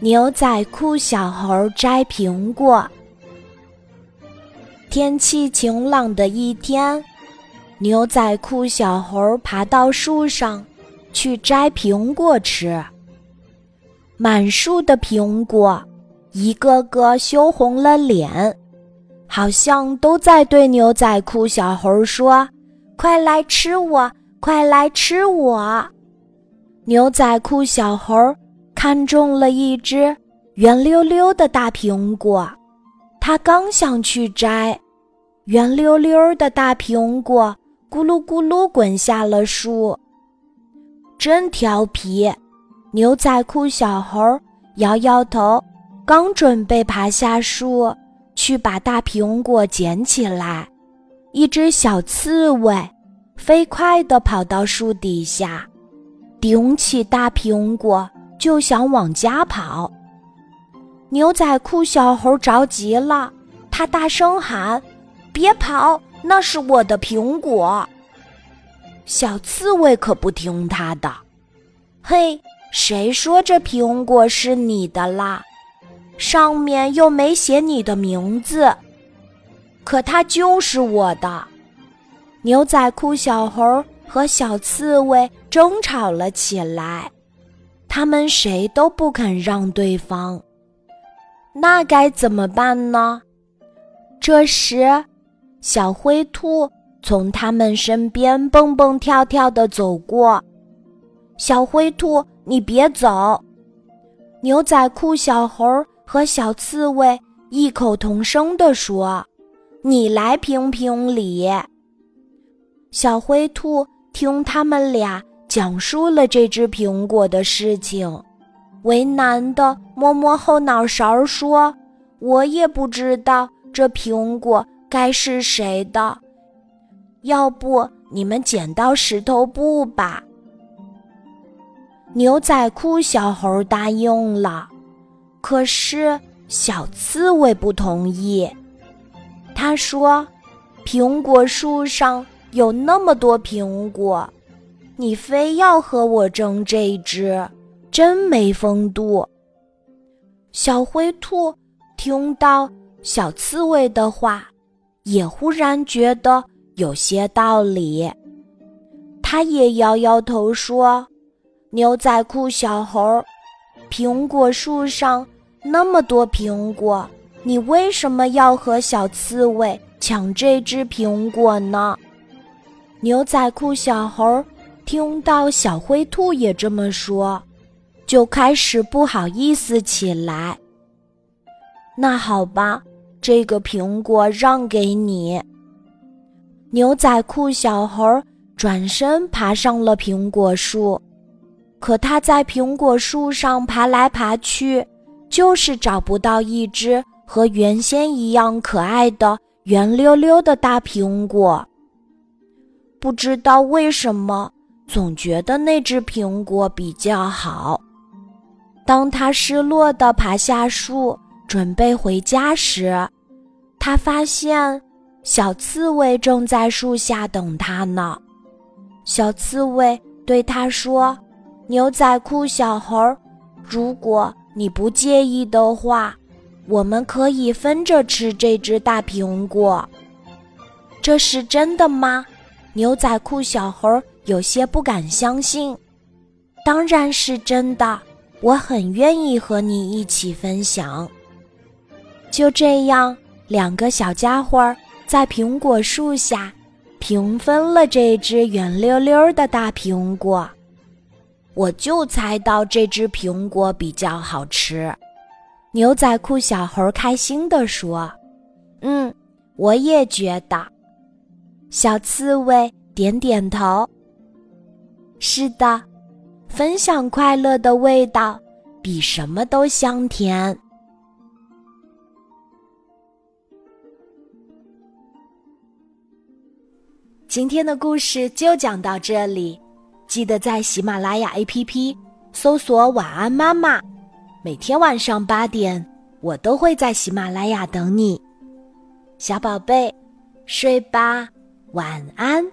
牛仔裤小猴摘苹果。天气晴朗的一天，牛仔裤小猴爬到树上去摘苹果吃。满树的苹果，一个个羞红了脸，好像都在对牛仔裤小猴说：“快来吃我，快来吃我！”牛仔裤小猴。看中了一只圆溜溜的大苹果，他刚想去摘，圆溜溜的大苹果咕噜咕噜滚下了树。真调皮！牛仔裤小猴摇摇头，刚准备爬下树去把大苹果捡起来，一只小刺猬飞快地跑到树底下，顶起大苹果。就想往家跑，牛仔裤小猴着急了，他大声喊：“别跑，那是我的苹果！”小刺猬可不听他的，“嘿，谁说这苹果是你的啦？上面又没写你的名字，可它就是我的！”牛仔裤小猴和小刺猬争吵了起来。他们谁都不肯让对方，那该怎么办呢？这时，小灰兔从他们身边蹦蹦跳跳的走过。小灰兔，你别走！牛仔裤小猴和小刺猬异口同声地说：“你来评评理。”小灰兔听他们俩。讲述了这只苹果的事情，为难的摸摸后脑勺说：“我也不知道这苹果该是谁的，要不你们剪刀石头布吧。”牛仔裤小猴答应了，可是小刺猬不同意。他说：“苹果树上有那么多苹果。”你非要和我争这只，真没风度。小灰兔听到小刺猬的话，也忽然觉得有些道理。他也摇摇头说：“牛仔裤小猴，苹果树上那么多苹果，你为什么要和小刺猬抢这只苹果呢？”牛仔裤小猴。听到小灰兔也这么说，就开始不好意思起来。那好吧，这个苹果让给你。牛仔裤小猴转身爬上了苹果树，可他在苹果树上爬来爬去，就是找不到一只和原先一样可爱的圆溜溜的大苹果。不知道为什么。总觉得那只苹果比较好。当他失落地爬下树，准备回家时，他发现小刺猬正在树下等他呢。小刺猬对他说：“牛仔裤小猴，如果你不介意的话，我们可以分着吃这只大苹果。”这是真的吗？牛仔裤小猴。有些不敢相信，当然是真的。我很愿意和你一起分享。就这样，两个小家伙在苹果树下平分了这只圆溜溜的大苹果。我就猜到这只苹果比较好吃。牛仔裤小猴开心地说：“嗯，我也觉得。”小刺猬点点头。是的，分享快乐的味道比什么都香甜。今天的故事就讲到这里，记得在喜马拉雅 APP 搜索“晚安妈妈”，每天晚上八点，我都会在喜马拉雅等你，小宝贝，睡吧，晚安。